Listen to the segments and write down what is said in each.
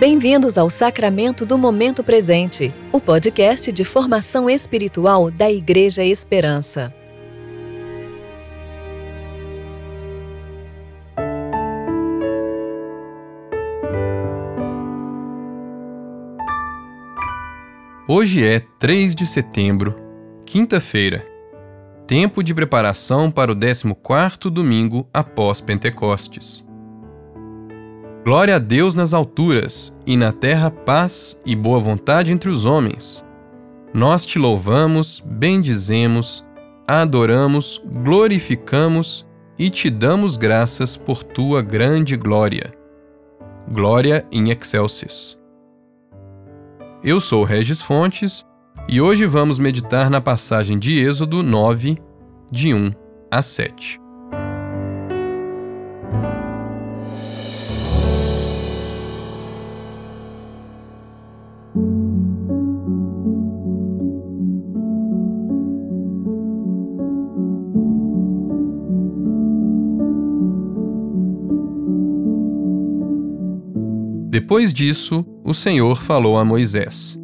Bem-vindos ao Sacramento do Momento Presente, o podcast de formação espiritual da Igreja Esperança. Hoje é 3 de setembro, quinta-feira, tempo de preparação para o 14º domingo após Pentecostes. Glória a Deus nas alturas, e na terra paz e boa vontade entre os homens. Nós te louvamos, bendizemos, adoramos, glorificamos e te damos graças por tua grande glória. Glória em excelsis. Eu sou Regis Fontes e hoje vamos meditar na passagem de Êxodo 9, de 1 a 7. Depois disso, o Senhor falou a Moisés: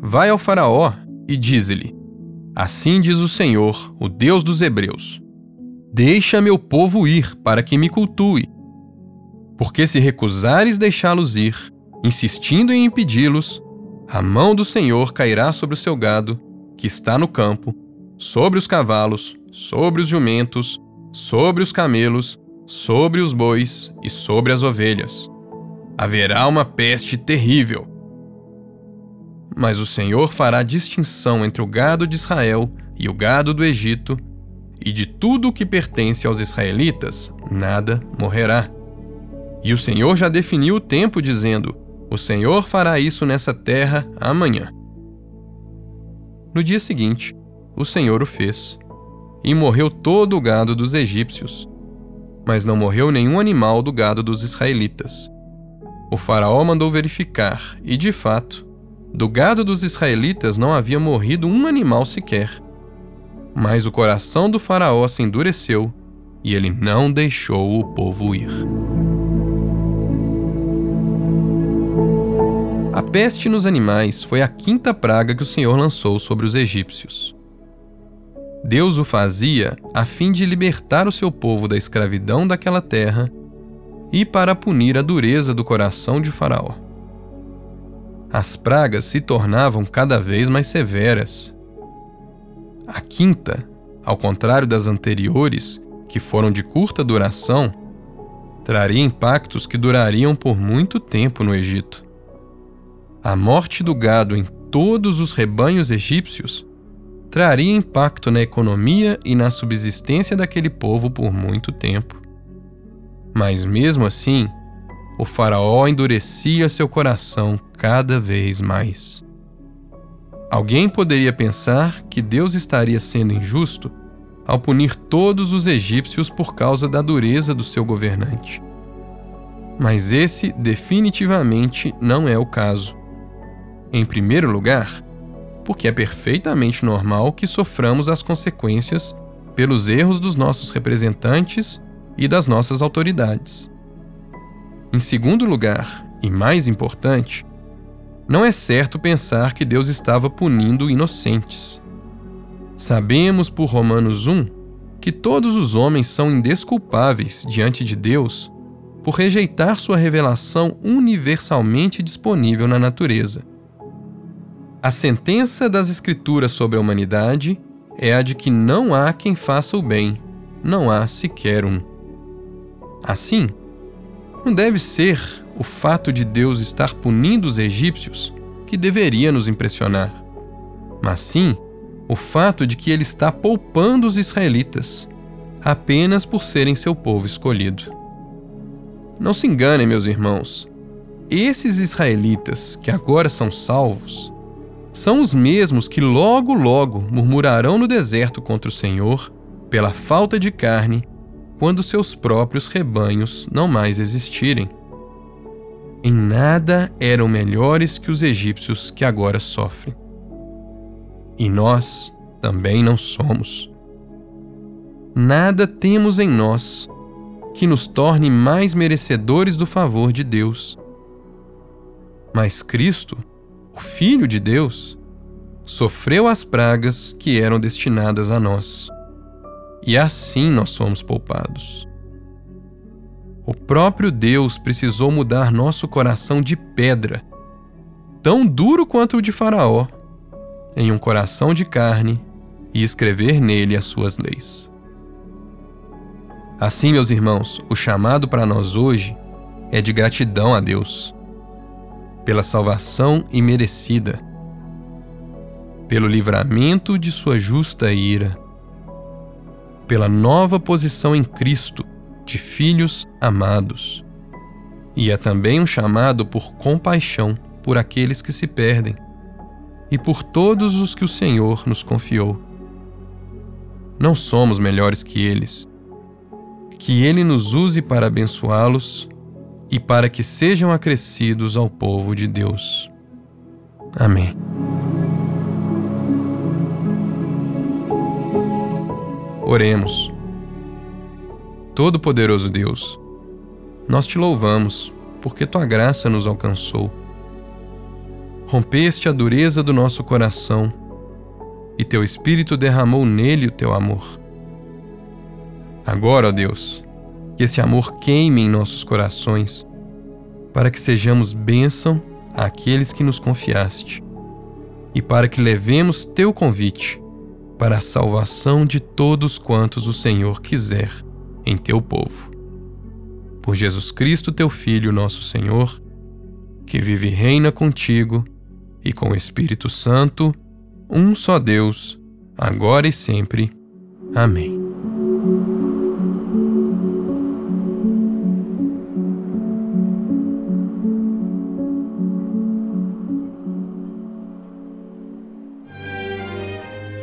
Vai ao Faraó e diz-lhe: Assim diz o Senhor, o Deus dos Hebreus: Deixa meu povo ir para que me cultue. Porque se recusares deixá-los ir, insistindo em impedi-los, a mão do Senhor cairá sobre o seu gado, que está no campo, sobre os cavalos, sobre os jumentos, sobre os camelos, sobre os bois e sobre as ovelhas haverá uma peste terrível. Mas o Senhor fará distinção entre o gado de Israel e o gado do Egito, e de tudo o que pertence aos israelitas, nada morrerá. E o Senhor já definiu o tempo, dizendo: O Senhor fará isso nessa terra amanhã. No dia seguinte, o Senhor o fez, e morreu todo o gado dos egípcios, mas não morreu nenhum animal do gado dos israelitas. O Faraó mandou verificar, e de fato, do gado dos israelitas não havia morrido um animal sequer. Mas o coração do Faraó se endureceu e ele não deixou o povo ir. A peste nos animais foi a quinta praga que o Senhor lançou sobre os egípcios. Deus o fazia a fim de libertar o seu povo da escravidão daquela terra e para punir a dureza do coração de Faraó. As pragas se tornavam cada vez mais severas. A quinta, ao contrário das anteriores, que foram de curta duração, traria impactos que durariam por muito tempo no Egito. A morte do gado em todos os rebanhos egípcios traria impacto na economia e na subsistência daquele povo por muito tempo. Mas mesmo assim, o Faraó endurecia seu coração cada vez mais. Alguém poderia pensar que Deus estaria sendo injusto ao punir todos os egípcios por causa da dureza do seu governante. Mas esse definitivamente não é o caso. Em primeiro lugar, porque é perfeitamente normal que soframos as consequências pelos erros dos nossos representantes e das nossas autoridades. Em segundo lugar, e mais importante, não é certo pensar que Deus estava punindo inocentes. Sabemos por Romanos 1 que todos os homens são indesculpáveis diante de Deus por rejeitar sua revelação universalmente disponível na natureza. A sentença das Escrituras sobre a humanidade é a de que não há quem faça o bem, não há sequer um. Assim, não deve ser o fato de Deus estar punindo os egípcios que deveria nos impressionar, mas sim o fato de que ele está poupando os israelitas apenas por serem seu povo escolhido. Não se enganem, meus irmãos, esses israelitas que agora são salvos são os mesmos que logo, logo murmurarão no deserto contra o Senhor pela falta de carne quando seus próprios rebanhos não mais existirem. Em nada eram melhores que os egípcios que agora sofrem. E nós também não somos. Nada temos em nós que nos torne mais merecedores do favor de Deus. Mas Cristo, o Filho de Deus, sofreu as pragas que eram destinadas a nós. E assim nós somos poupados. O próprio Deus precisou mudar nosso coração de pedra, tão duro quanto o de Faraó, em um coração de carne e escrever nele as suas leis. Assim, meus irmãos, o chamado para nós hoje é de gratidão a Deus, pela salvação imerecida, pelo livramento de sua justa ira, pela nova posição em Cristo de filhos amados. E é também um chamado por compaixão por aqueles que se perdem e por todos os que o Senhor nos confiou. Não somos melhores que eles que Ele nos use para abençoá-los e para que sejam acrescidos ao povo de Deus. Amém. Oremos. Todo-Poderoso Deus, nós te louvamos porque tua graça nos alcançou. Rompeste a dureza do nosso coração e teu Espírito derramou nele o teu amor. Agora, ó Deus, que esse amor queime em nossos corações, para que sejamos bênção àqueles que nos confiaste, e para que levemos teu convite para a salvação de todos quantos o Senhor quiser em teu povo. Por Jesus Cristo, teu Filho, nosso Senhor, que vive e reina contigo e com o Espírito Santo, um só Deus, agora e sempre. Amém.